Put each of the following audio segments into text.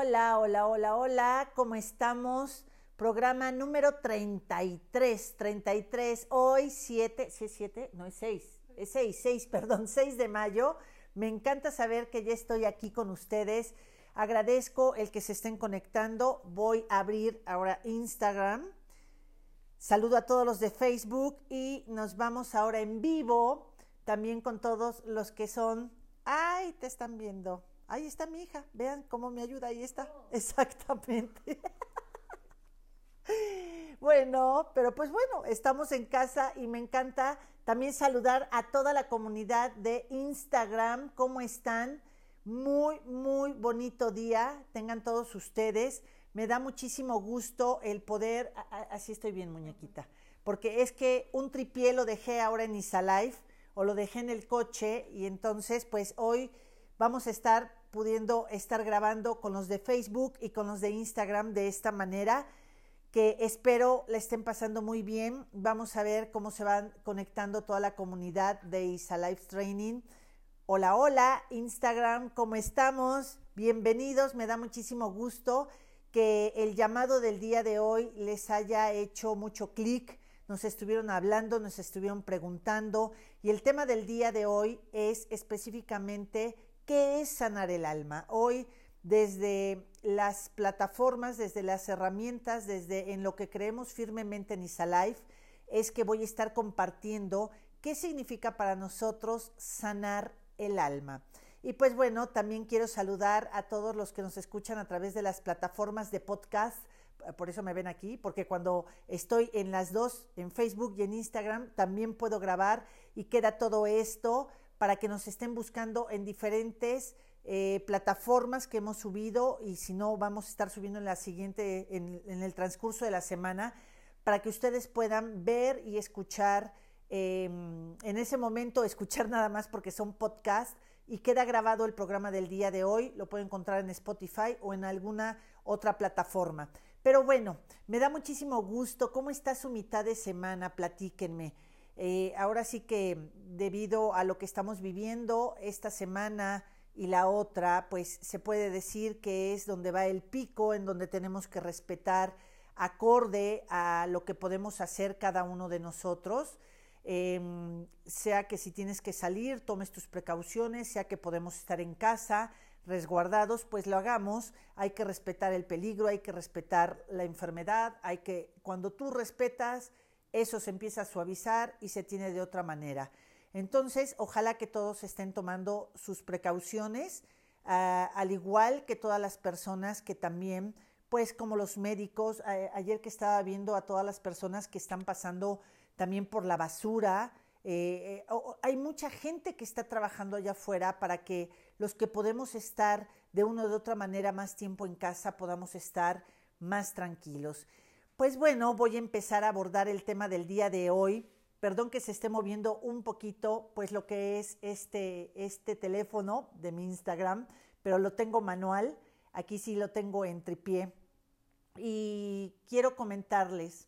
Hola, hola, hola, hola, ¿cómo estamos? Programa número 33, 33, hoy 7, ¿sí es 7? No es 6, es 6, 6, perdón, 6 de mayo. Me encanta saber que ya estoy aquí con ustedes. Agradezco el que se estén conectando. Voy a abrir ahora Instagram. Saludo a todos los de Facebook y nos vamos ahora en vivo también con todos los que son... ¡Ay, te están viendo! Ahí está mi hija, vean cómo me ayuda, ahí está. Exactamente. bueno, pero pues bueno, estamos en casa y me encanta también saludar a toda la comunidad de Instagram. ¿Cómo están? Muy, muy bonito día. Tengan todos ustedes. Me da muchísimo gusto el poder, así estoy bien muñequita, porque es que un tripié lo dejé ahora en Isalife o lo dejé en el coche y entonces pues hoy vamos a estar pudiendo estar grabando con los de Facebook y con los de Instagram de esta manera que espero le estén pasando muy bien. Vamos a ver cómo se van conectando toda la comunidad de ISA Live Training. Hola, hola, Instagram, ¿cómo estamos? Bienvenidos, me da muchísimo gusto que el llamado del día de hoy les haya hecho mucho clic. Nos estuvieron hablando, nos estuvieron preguntando y el tema del día de hoy es específicamente ¿Qué es sanar el alma? Hoy, desde las plataformas, desde las herramientas, desde en lo que creemos firmemente en Isalife, es que voy a estar compartiendo qué significa para nosotros sanar el alma. Y pues bueno, también quiero saludar a todos los que nos escuchan a través de las plataformas de podcast. Por eso me ven aquí, porque cuando estoy en las dos, en Facebook y en Instagram, también puedo grabar y queda todo esto para que nos estén buscando en diferentes eh, plataformas que hemos subido y si no vamos a estar subiendo en la siguiente, en, el transcurso de la semana, para que ustedes puedan ver y escuchar em, en ese momento, escuchar nada más porque son podcasts y queda grabado el programa del día de hoy, lo pueden encontrar en Spotify o en alguna otra plataforma. Pero bueno, me da muchísimo gusto. ¿Cómo está su mitad de semana? Platíquenme. Eh, ahora sí que debido a lo que estamos viviendo esta semana y la otra, pues se puede decir que es donde va el pico, en donde tenemos que respetar acorde a lo que podemos hacer cada uno de nosotros. Em, sea que si tienes que salir, tomes tus precauciones, sea que podemos estar en casa resguardados, pues lo hagamos. Hay que respetar el peligro, hay que respetar la enfermedad, hay que, cuando tú respetas, eso se empieza a suavizar y se tiene de otra manera. Entonces, ojalá que todos estén tomando sus precauciones, ah, al igual que todas las personas que también, pues como los médicos, ayer que estaba viendo a todas las personas que están pasando también por la basura, eh, eh, hay mucha gente que está trabajando allá afuera para que los que podemos estar de una de otra manera más tiempo en casa podamos estar más tranquilos. Pues bueno, voy a empezar a abordar el tema del día de hoy. Perdón que se esté moviendo un poquito, pues lo que es este, este teléfono de mi Instagram, pero lo tengo manual. Aquí sí lo tengo en tripié. Y quiero comentarles,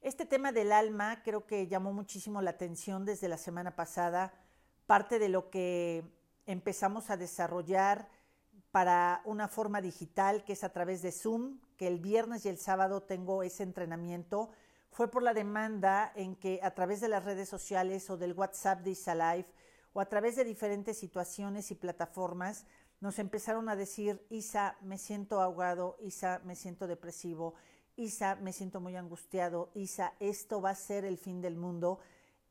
este tema del alma creo que llamó muchísimo la atención desde la semana pasada. Parte de lo que empezamos a desarrollar para una forma digital que es a través de Zoom, que el viernes y el sábado tengo ese entrenamiento fue por la demanda en que a través de las redes sociales o del WhatsApp de Isalife o a través de diferentes situaciones y plataformas nos empezaron a decir, Isa, me siento ahogado, Isa, me siento depresivo, Isa, me siento muy angustiado, Isa, esto va a ser el fin del mundo.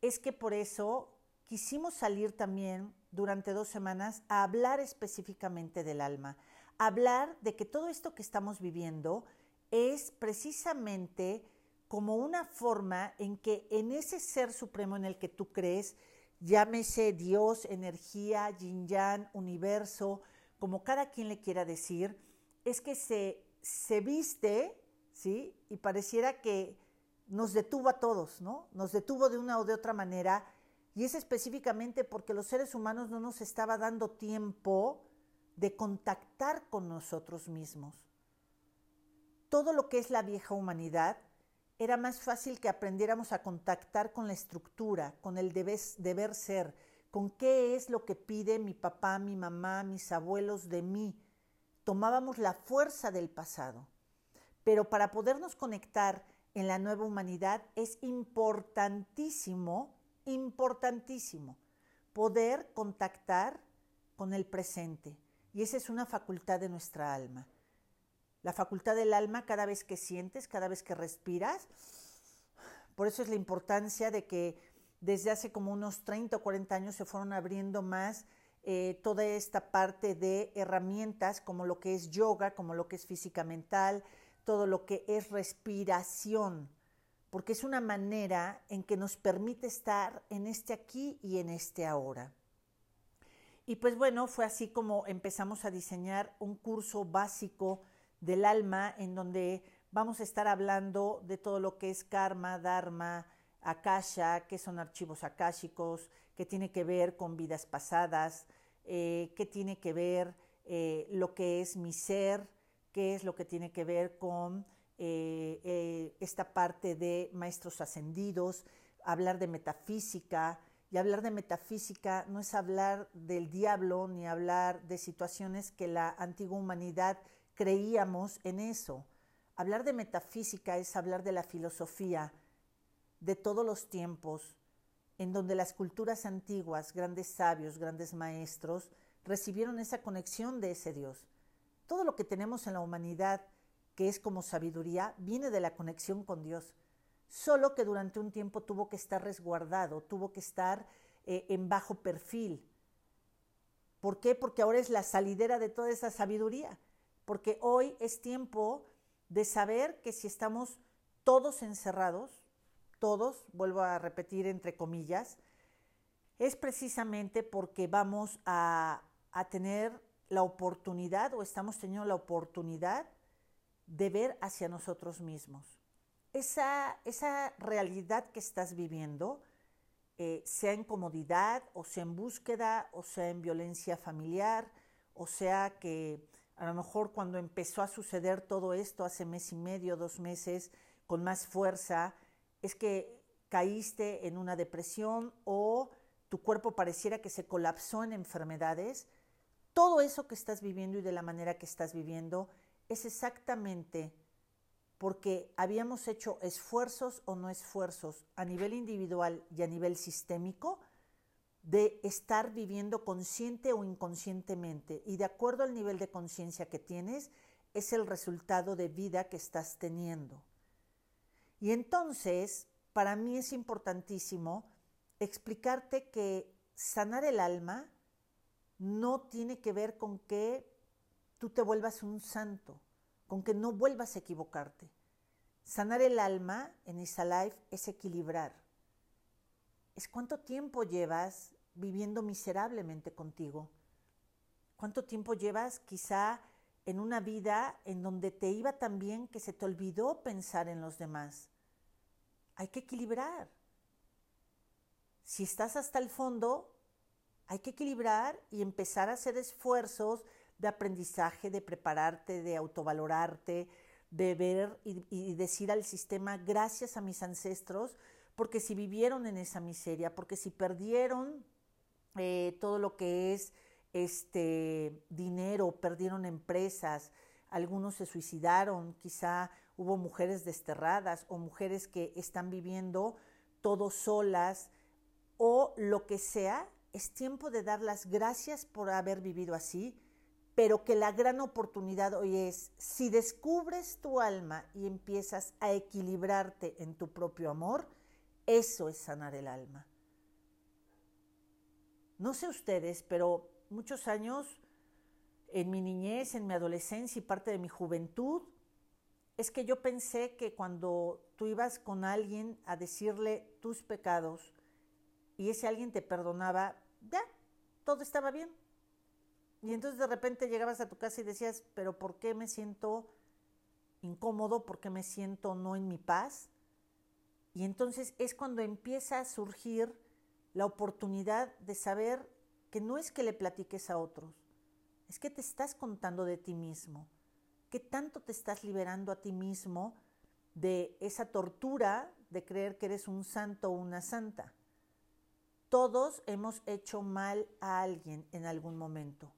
Es que por eso quisimos salir también durante dos semanas a hablar específicamente del alma, hablar de que todo esto que estamos viviendo es precisamente como una forma en que en ese ser supremo en el que tú crees, llámese Dios, energía, yin yang, universo, como cada quien le quiera decir, es que se, se viste, ¿sí? Y pareciera que nos detuvo a todos, ¿no? Nos detuvo de una o de otra manera, y es específicamente porque los seres humanos no nos estaba dando tiempo de contactar con nosotros mismos. Todo lo que es la vieja humanidad era más fácil que aprendiéramos a contactar con la estructura, con el deber ser, con qué es lo que pide mi papá, mi mamá, mis abuelos de mí. tomábamos la fuerza del pasado. Pero para podernos conectar en la nueva humanidad es importantísimo, importantísimo, poder contactar con el presente. Y esa es una facultad de nuestra alma. La facultad del alma cada vez que sientes, cada vez que respiras. Por eso es la importancia de que desde hace como unos 30 o 40 años se fueron abriendo más eh, toda esta parte de herramientas como lo que es yoga, como lo que es física mental, todo lo que es respiración, porque es una manera en que nos permite estar en este aquí y en este ahora. Y pues bueno, fue así como empezamos a diseñar un curso básico del alma en donde vamos a estar hablando de todo lo que es karma, dharma, akasha, que son archivos akáshicos, que tiene que ver con vidas pasadas, eh, que tiene que ver eh, lo que es mi ser, qué es lo que tiene que ver con eh, esta parte de maestros ascendidos, hablar de metafísica, y hablar de metafísica no es hablar del diablo ni hablar de situaciones que la antigua humanidad creíamos en eso. Hablar de metafísica es hablar de la filosofía de todos los tiempos, en donde las culturas antiguas, grandes sabios, grandes maestros, recibieron esa conexión de ese Dios. Todo lo que tenemos en la humanidad, que es como sabiduría, viene de la conexión con Dios solo que durante un tiempo tuvo que estar resguardado, tuvo que estar eh, en bajo perfil. ¿Por qué? Porque ahora es la salidera de toda esa sabiduría, porque hoy es tiempo de saber que si estamos todos encerrados, todos, vuelvo a repetir entre comillas, es precisamente porque vamos a, a tener la oportunidad o estamos teniendo la oportunidad de ver hacia nosotros mismos esa, esa realidad que estás viviendo, eh, sea en comodidad, o sea en búsqueda, o sea en violencia familiar, o sea que a lo mejor cuando empezó a suceder todo esto hace mes y medio, dos meses, con más fuerza, es que caíste en una depresión o tu cuerpo pareciera que se colapsó en enfermedades, todo eso que estás viviendo y de la manera que estás viviendo es exactamente porque habíamos hecho esfuerzos o no esfuerzos a nivel individual y a nivel sistémico de estar viviendo consciente o inconscientemente. Y de acuerdo al nivel de conciencia que tienes, es el resultado de vida que estás teniendo. Y entonces, para mí es importantísimo explicarte que sanar el alma no tiene que ver con que tú te vuelvas un santo con que no vuelvas a equivocarte. Sanar el alma en esa life es equilibrar. Es cuánto tiempo llevas viviendo miserablemente contigo. ¿Cuánto tiempo llevas quizá en una vida en donde te iba tan bien que se te olvidó pensar en los demás? Hay que equilibrar. Si estás hasta el fondo, hay que equilibrar y empezar a hacer esfuerzos de aprendizaje, de prepararte, de autovalorarte, de ver y, decir al sistema gracias a mis ancestros, porque si vivieron en esa miseria, porque si perdieron eh, todo lo que es este dinero, perdieron empresas, algunos se suicidaron, quizá hubo mujeres desterradas o mujeres que están viviendo todo solas o lo que sea, es tiempo de dar las gracias por haber vivido así, pero que la gran oportunidad hoy es, si descubres tu alma y empiezas a equilibrarte en tu propio amor, eso es sanar el alma. No sé ustedes, pero muchos años en mi niñez, en mi adolescencia y parte de mi juventud, es que yo pensé que cuando tú ibas con alguien a decirle tus pecados y ese alguien te perdonaba, ya, todo estaba bien y entonces de repente llegabas a tu casa y decías, pero ¿por qué me siento incómodo? ¿Por qué me siento no en mi paz? Y entonces es cuando empieza a surgir la oportunidad de saber que no es que le platiques a otros, es que te estás contando de ti mismo, que tanto te estás liberando a ti mismo de esa tortura de creer que eres un santo o una santa. Todos hemos hecho mal a alguien en algún momento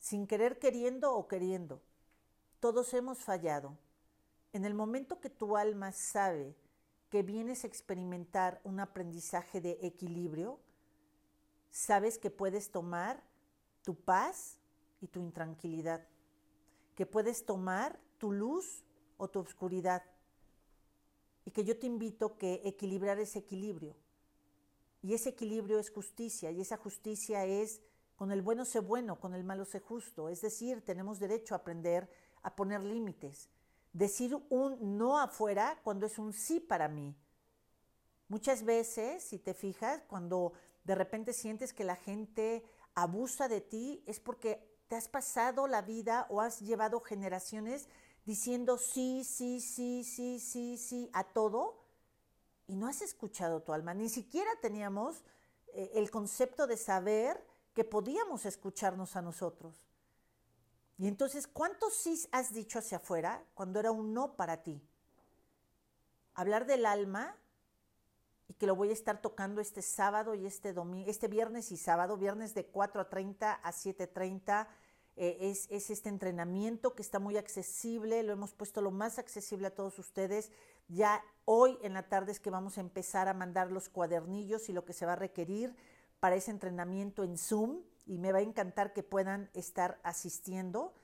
sin querer queriendo o queriendo. Todos hemos fallado. En el momento que tu alma sabe que vienes a experimentar un aprendizaje de equilibrio, sabes que puedes tomar tu paz y tu intranquilidad, que puedes tomar tu luz o tu oscuridad, y que yo te invito que equilibrar ese equilibrio. Y ese equilibrio es justicia, y esa justicia es con el bueno sé bueno, con el malo sé justo. Es decir, tenemos derecho a aprender a poner límites. Decir un no afuera cuando es un sí para mí. Muchas veces, si te fijas, cuando de repente sientes que la gente abusa de ti, es porque te has pasado la vida o has llevado generaciones diciendo sí, sí, sí, sí, sí, sí a todo y no has escuchado tu alma. Ni siquiera teníamos eh, el concepto de saber que podíamos escucharnos a nosotros. Y entonces, ¿cuántos sí has dicho hacia afuera cuando era un no para ti? Hablar del alma y que lo voy a estar tocando este sábado y este domingo, este viernes y sábado, viernes de 4 a 30 a 7.30 eh, es, es, este entrenamiento que está muy accesible, lo hemos puesto lo más accesible a todos ustedes. Ya hoy en la tarde es que vamos a empezar a mandar los cuadernillos y lo que se va a requerir para ese entrenamiento en Zoom y me va a encantar que puedan estar asistiendo.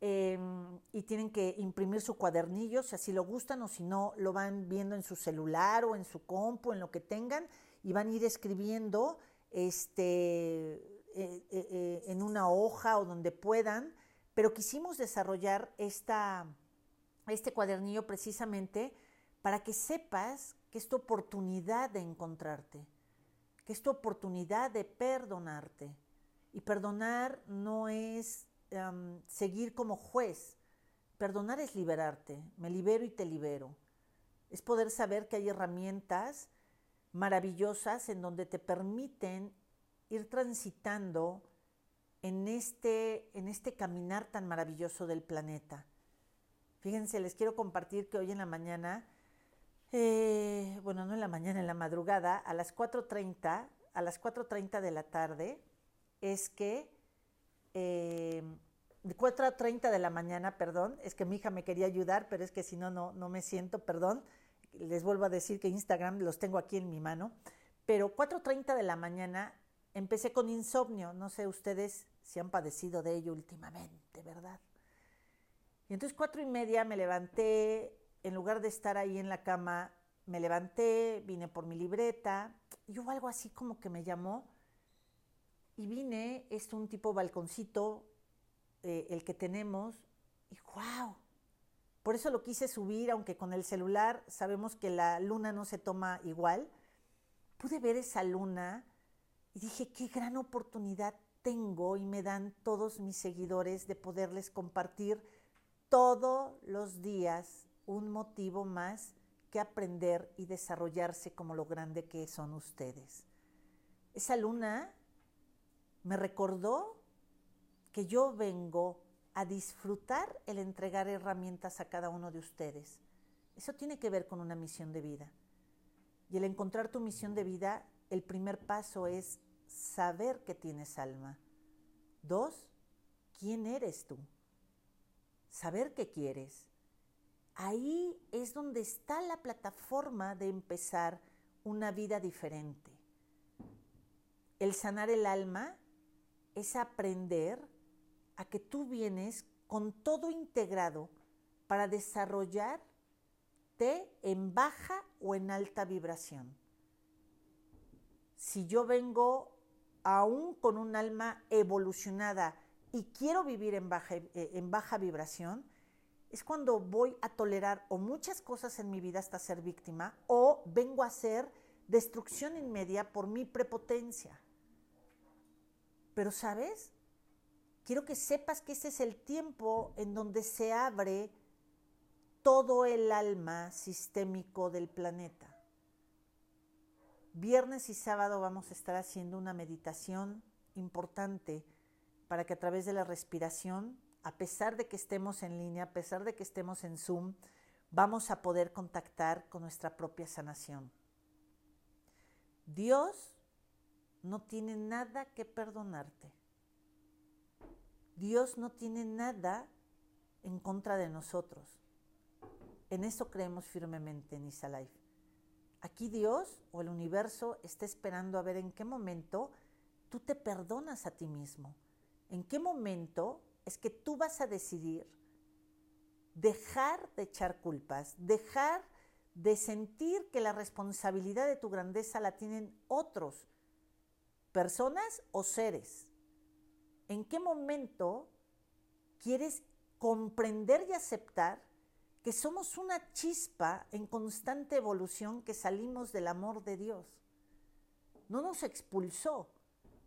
Em, y tienen que imprimir su cuadernillo, si así lo gustan o si no, lo van viendo en su celular o en su compu, en lo que tengan, y van a ir escribiendo este, eh, eh, eh, en una hoja o donde puedan, pero quisimos desarrollar esta, este cuadernillo precisamente para que sepas que es tu oportunidad de encontrarte, que es tu oportunidad de perdonarte. Y perdonar no es seguir como juez, perdonar es liberarte, me libero y te libero. Es poder saber que hay herramientas maravillosas en donde te permiten ir transitando en este, en este caminar tan maravilloso del planeta. Fíjense, les quiero compartir que hoy en la mañana, eh, bueno, no en la mañana, en la madrugada, a las 4.30, a las 4.30 de la tarde, es que, eh, 4.30 de la mañana, perdón, es que mi hija me quería ayudar, pero es que si no, no, no me siento, perdón. Les vuelvo a decir que Instagram los tengo aquí en mi mano. Pero 4.30 de la mañana Empecé con insomnio, no sé ustedes si han padecido de ello últimamente, ¿verdad? Y entonces cuatro y media me levanté, en lugar de estar ahí en la cama, me levanté, vine por mi libreta, y hubo algo así como que me llamó, y vine, es un tipo balconcito, eh, el que tenemos, y wow, por eso lo quise subir, aunque con el celular sabemos que la luna no se toma igual, pude ver esa luna, y dije, qué gran oportunidad tengo y me dan todos mis seguidores de poderles compartir todos los días un motivo más que aprender y desarrollarse como lo grande que son ustedes. Esa luna me recordó que yo vengo a disfrutar el entregar herramientas a cada uno de ustedes. Eso tiene que ver con una misión de vida. Y el encontrar tu misión de vida, el primer paso es saber que tienes alma. Dos, ¿quién eres tú? Saber qué quieres. Ahí es donde está la plataforma de empezar una vida diferente. El sanar el alma es aprender a que tú vienes con todo integrado para desarrollarte en baja o en alta vibración. Si yo vengo aún con un alma evolucionada y quiero vivir en baja, eh, en baja vibración, es cuando voy a tolerar o muchas cosas en mi vida hasta ser víctima o vengo a hacer destrucción inmedia por mi prepotencia. Pero sabes, quiero que sepas que ese es el tiempo en donde se abre todo el alma sistémico del planeta. Viernes y sábado vamos a estar haciendo una meditación importante para que a través de la respiración, a pesar de que estemos en línea, a pesar de que estemos en Zoom, vamos a poder contactar con nuestra propia sanación. Dios no tiene nada que perdonarte. Dios no tiene nada en contra de nosotros. En eso creemos firmemente en Isalife. Aquí Dios o el universo está esperando a ver en qué momento tú te perdonas a ti mismo. En qué momento es que tú vas a decidir dejar de echar culpas, dejar de sentir que la responsabilidad de tu grandeza la tienen otros, personas o seres. ¿En qué momento quieres comprender y aceptar que somos una chispa en constante evolución que salimos del amor de Dios? No nos expulsó,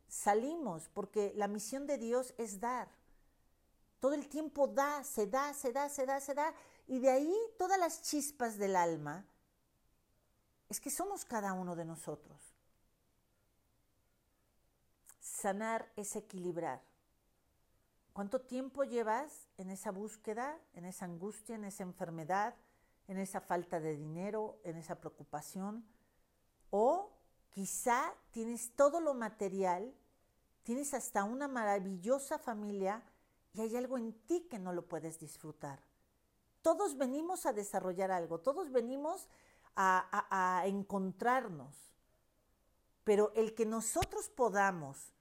salimos porque la misión de Dios es dar. Todo el tiempo da, se da, se da, se da, se da. Y de ahí todas las chispas del alma es que somos cada uno de nosotros. Sanar es equilibrar. ¿Cuánto tiempo llevas en esa búsqueda, en esa angustia, en esa enfermedad, en esa falta de dinero, en esa preocupación? O quizá tienes todo lo material, tienes hasta una maravillosa familia y hay algo en ti que no lo puedes disfrutar. Todos venimos a desarrollar algo, todos venimos a, encontrarnos, pero el que nosotros podamos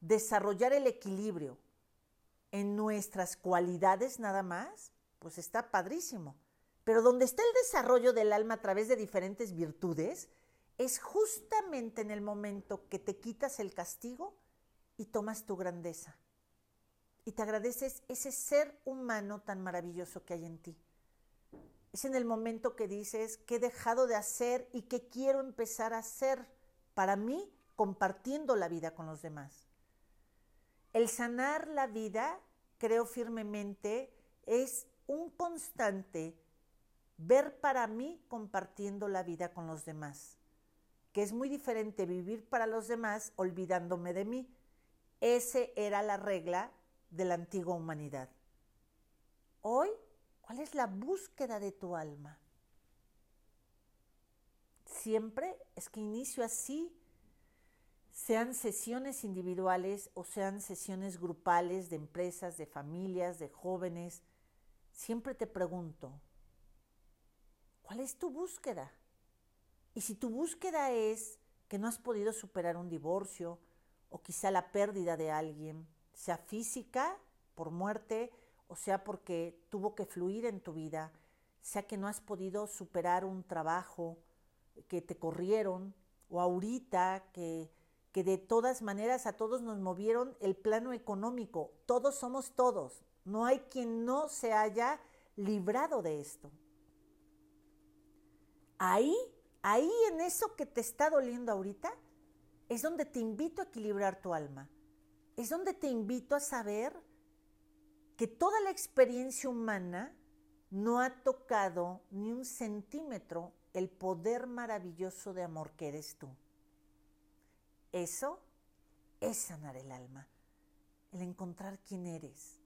desarrollar el equilibrio en nuestras cualidades nada más, pues está padrísimo. Pero donde está el desarrollo del alma a través de diferentes virtudes, es justamente en el momento que te quitas el castigo y tomas tu grandeza y te agradeces ese ser humano tan maravilloso que hay en ti. Es en el momento que dices que he dejado de hacer y que quiero empezar a hacer para mí compartiendo la vida con los demás. El sanar la vida, creo firmemente, es un constante ver para mí compartiendo la vida con los demás, que es muy diferente vivir para los demás olvidándome de mí. Ese era la regla de la antigua humanidad. Hoy, ¿cuál es la búsqueda de tu alma? Siempre es que inicio así, sean sesiones individuales o sean sesiones grupales de empresas, de familias, de jóvenes, siempre te pregunto, ¿cuál es tu búsqueda? Y si tu búsqueda es que no has podido superar un divorcio o quizá la pérdida de alguien, sea física por muerte o sea porque tuvo que fluir en tu vida, sea que no has podido superar un trabajo, que te corrieron, o ahorita que, que de todas maneras a todos nos movieron el plano económico, todos somos todos, no hay quien no se haya librado de esto. Ahí, ahí en eso que te está doliendo ahorita, es donde te invito a equilibrar tu alma es donde te invito a saber que toda la experiencia humana no ha tocado ni un centímetro el poder maravilloso de amor que eres tú. Eso es sanar el alma, el encontrar quién eres.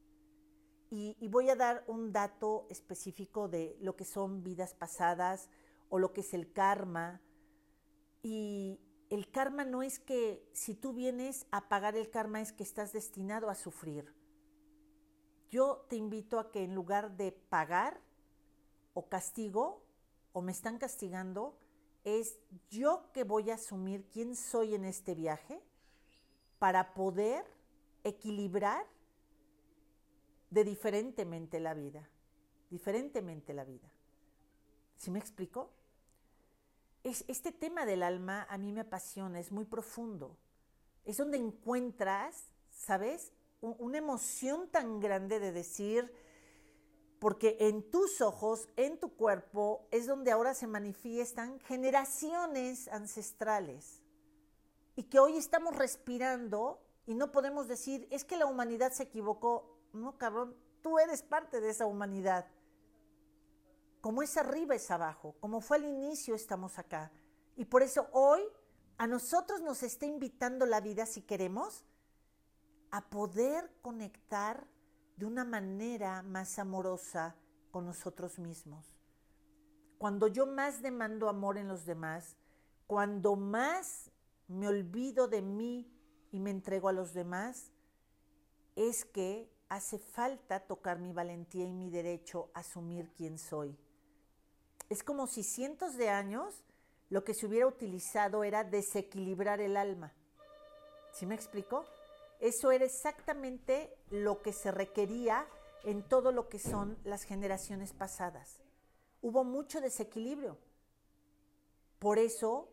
Y, y, voy a dar un dato específico de lo que son vidas pasadas o lo que es el karma. Y, el karma no es que si tú vienes a pagar el karma es que estás destinado a sufrir. Yo te invito a que en lugar de pagar o castigo o me están castigando, es yo que voy a asumir quién soy en este viaje para poder equilibrar de diferentemente la vida, diferentemente la vida. ¿Sí me explico? Este tema del alma a mí me apasiona, es muy profundo. Es donde encuentras, ¿sabes? una emoción tan grande de decir, porque en tus ojos, en tu cuerpo, es donde ahora se manifiestan generaciones ancestrales. Y que hoy estamos respirando y no podemos decir, es que la humanidad se equivocó. No, cabrón, tú eres parte de esa humanidad. Como es arriba es abajo, como fue al inicio estamos acá. Y por eso hoy a nosotros nos está invitando la vida, si queremos, a poder conectar de una manera más amorosa con nosotros mismos. Cuando yo más demando amor en los demás, cuando más me olvido de mí y me entrego a los demás, es que hace falta tocar mi valentía y mi derecho a asumir quién soy. Es como si cientos de años lo que se hubiera utilizado era desequilibrar el alma. ¿Sí me explico? Eso era exactamente lo que se requería en todo lo que son las generaciones pasadas. Hubo mucho desequilibrio. Por eso,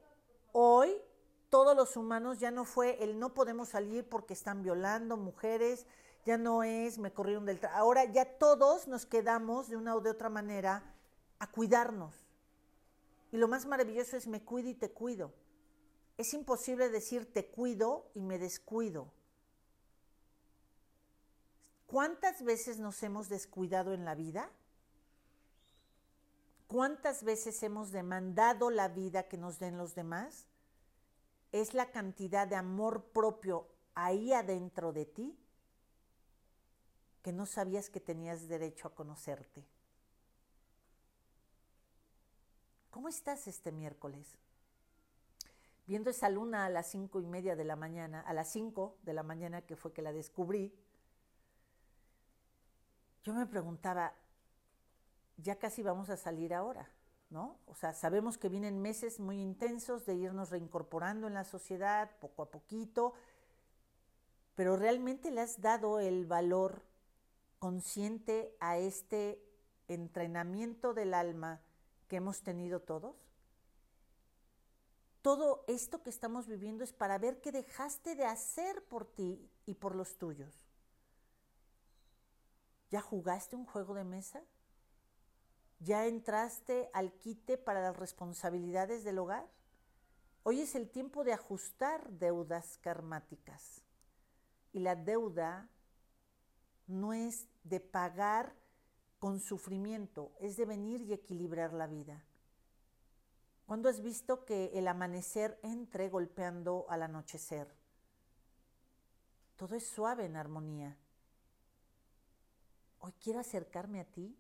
hoy todos los humanos ya no fue el no podemos salir porque están violando mujeres, ya no es me corrieron del trabajo. Ahora ya todos nos quedamos de una o de otra manera a cuidarnos. Y lo más maravilloso es me cuido y te cuido. Es imposible decir te cuido y me descuido. ¿Cuántas veces nos hemos descuidado en la vida? ¿Cuántas veces hemos demandado la vida que nos den los demás? Es la cantidad de amor propio ahí adentro de ti que no sabías que tenías derecho a conocerte. ¿Cómo estás este miércoles? Viendo esa luna a las cinco y media de la mañana, a las cinco de la mañana que fue que la descubrí, yo me preguntaba, ya casi vamos a salir ahora, ¿no? O sea, sabemos que vienen meses muy intensos de irnos reincorporando en la sociedad poco a poquito, pero realmente le has dado el valor consciente a este entrenamiento del alma que hemos tenido todos? Todo esto que estamos viviendo es para ver qué dejaste de hacer por ti y por los tuyos. ¿Ya jugaste un juego de mesa? ¿Ya entraste al quite para las responsabilidades del hogar? Hoy es el tiempo de ajustar deudas karmáticas. Y la deuda no es de pagar con sufrimiento, es de venir y equilibrar la vida. ¿Cuándo has visto que el amanecer entre golpeando al anochecer? Todo es suave en armonía. Hoy quiero acercarme a ti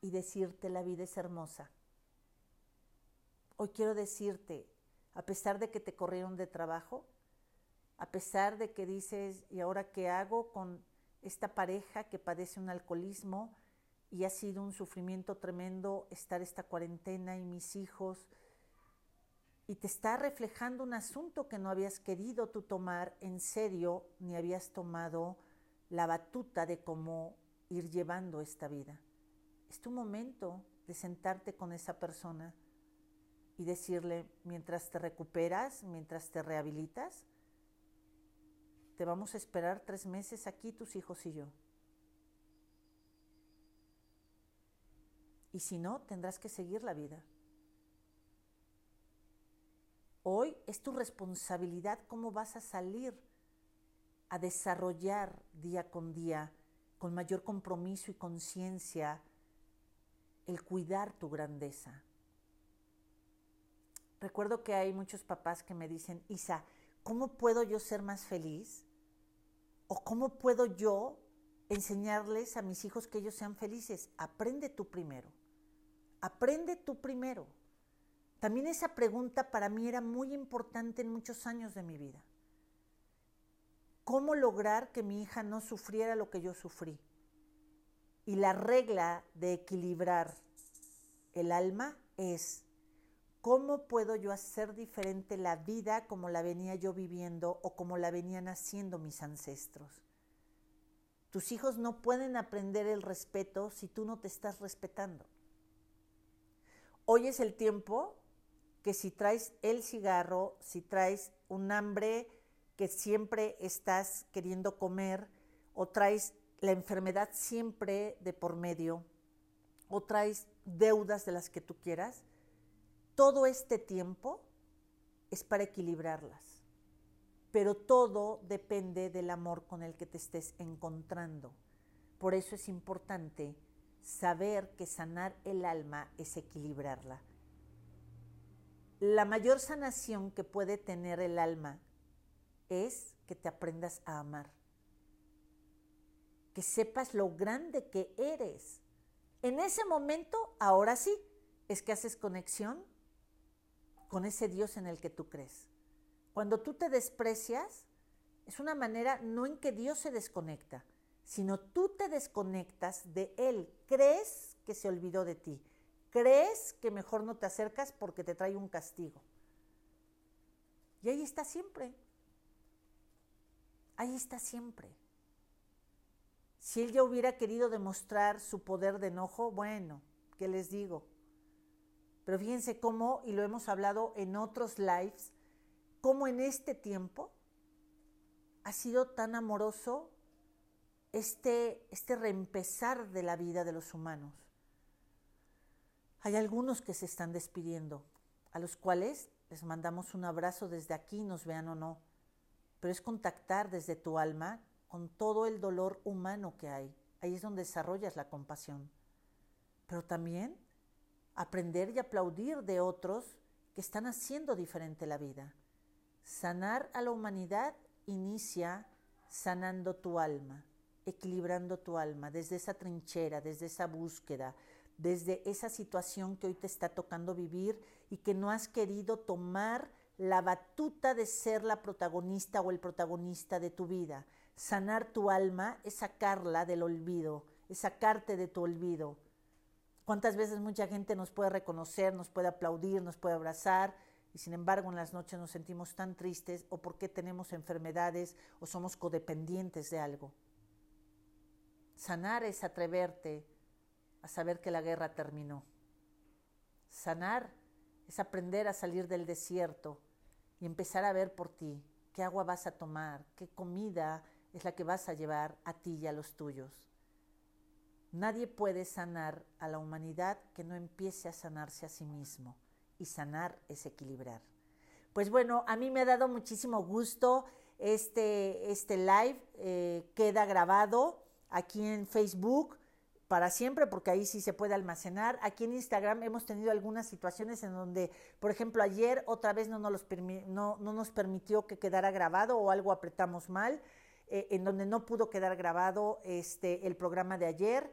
y decirte la vida es hermosa. Hoy quiero decirte, a pesar de que te corrieron de trabajo, a pesar de que dices, ¿y ahora qué hago con esta pareja que padece un alcoholismo y ha sido un sufrimiento tremendo estar esta cuarentena y mis hijos? Y te está reflejando un asunto que no habías querido tú tomar en serio ni habías tomado la batuta de cómo ir llevando esta vida. Es tu momento de sentarte con esa persona y decirle, mientras te recuperas, mientras te rehabilitas, te vamos a esperar tres meses aquí tus hijos y yo. Y si no, tendrás que seguir la vida. Hoy es tu responsabilidad cómo vas a salir a desarrollar día con día, con mayor compromiso y conciencia, el cuidar tu grandeza. Recuerdo que hay muchos papás que me dicen, Isa, ¿cómo puedo yo ser más feliz? ¿O cómo puedo yo enseñarles a mis hijos que ellos sean felices? Aprende tú primero. Aprende tú primero. También esa pregunta para mí era muy importante en muchos años de mi vida. ¿Cómo lograr que mi hija no sufriera lo que yo sufrí? Y la regla de equilibrar el alma es, ¿cómo puedo yo hacer diferente la vida como la venía yo viviendo o como la venían haciendo mis ancestros? Tus hijos no pueden aprender el respeto si tú no te estás respetando. Hoy es el tiempo que si traes el cigarro, si traes un hambre que siempre estás queriendo comer, o traes la enfermedad siempre de por medio, o traes deudas de las que tú quieras, todo este tiempo es para equilibrarlas. Pero todo depende del amor con el que te estés encontrando. Por eso es importante saber que sanar el alma es equilibrarla. La mayor sanación que puede tener el alma es que te aprendas a amar. Que sepas lo grande que eres en ese momento, ahora sí, es que haces conexión con ese Dios en el que tú crees. Cuando tú te desprecias, Es una manera no en que Dios se desconecta, sino tú te desconectas de Él. Crees que se olvidó de ti. Crees que mejor no te acercas porque te trae un castigo. Y ahí está siempre. Ahí está siempre. Si él ya hubiera querido demostrar su poder de enojo, bueno, ¿qué les digo? Pero fíjense cómo, y lo hemos hablado en otros lives, cómo en este tiempo ha sido tan amoroso este, este reempezar de la vida de los humanos. Hay algunos que se están despidiendo, a los cuales les mandamos un abrazo desde aquí, nos vean o no, pero es contactar desde tu alma con todo el dolor humano que hay. Ahí es donde desarrollas la compasión. Pero también aprender y aplaudir de otros que están haciendo diferente la vida. Sanar a la humanidad inicia sanando tu alma, equilibrando tu alma desde esa trinchera, desde esa búsqueda, desde esa situación que hoy te está tocando vivir y que no has querido tomar la batuta de ser la protagonista o el protagonista de tu vida. Sanar tu alma es sacarla del olvido, es sacarte de tu olvido. ¿Cuántas veces mucha gente nos puede reconocer, nos puede aplaudir, nos puede abrazar? Y sin embargo en las noches nos sentimos tan tristes o porque tenemos enfermedades o somos codependientes de algo. Sanar es atreverte a saber que la guerra terminó. Sanar es aprender a salir del desierto y empezar a ver por ti qué agua vas a tomar, qué comida es la que vas a llevar a ti y a los tuyos. Nadie puede sanar a la humanidad que no empiece a sanarse a sí mismo. Y sanar es equilibrar. Pues bueno, a mí me ha dado muchísimo gusto este, este live. Eh, queda grabado aquí en Facebook para siempre, porque ahí sí se puede almacenar. Aquí en Instagram hemos tenido algunas situaciones en donde, por ejemplo, ayer otra vez no nos, no, no nos permitió que quedara grabado o algo apretamos mal. Eh, en donde no pudo quedar grabado este, el programa de ayer,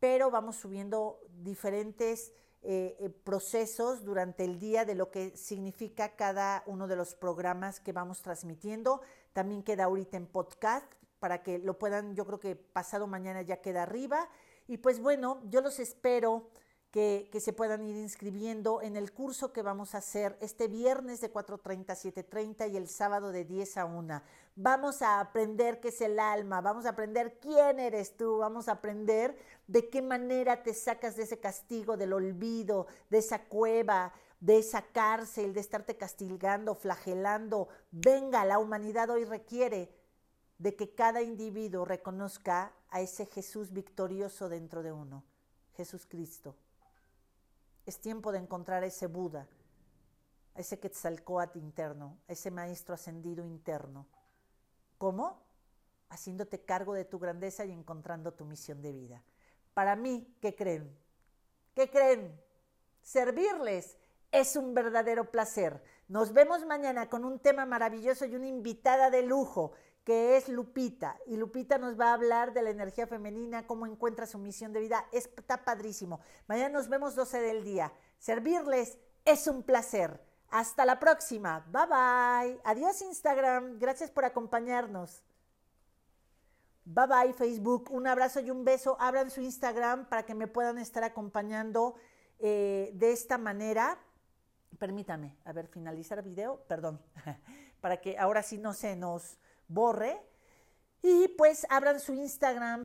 pero vamos subiendo diferentes eh, eh, procesos durante el día de lo que significa cada uno de los programas que vamos transmitiendo. También queda ahorita en podcast para que lo puedan, yo creo que pasado mañana ya queda arriba. Y pues bueno, yo los espero que, se puedan ir inscribiendo en el curso que vamos a hacer este viernes de 4.30 a 7.30 y el sábado de 10 a 1. Vamos a aprender qué es el alma, vamos a aprender quién eres tú, vamos a aprender de qué manera te sacas de ese castigo, del olvido, de esa cueva, de esa cárcel, de estarte castigando, flagelando. Venga, la humanidad hoy requiere de que cada individuo reconozca a ese Jesús victorioso dentro de uno, Jesús Cristo. Es tiempo de encontrar a ese Buda, a ese Quetzalcoatl interno, a ese maestro ascendido interno. ¿Cómo? Haciéndote cargo de tu grandeza y encontrando tu misión de vida. Para mí, ¿qué creen? ¿Qué creen? Servirles es un verdadero placer. Nos vemos mañana con un tema maravilloso y una invitada de lujo que es Lupita. Y Lupita nos va a hablar de la energía femenina, cómo encuentra su misión de vida. Está padrísimo. Mañana nos vemos 12 del día. Servirles es un placer. Hasta la próxima. Bye bye. Adiós Instagram. Gracias por acompañarnos. Bye bye Facebook. Un abrazo y un beso. Abran su Instagram para que me puedan estar acompañando eh, de esta manera. Permítame, a ver, finalizar el video. Perdón. para que ahora sí no se nos borre y pues abran su Instagram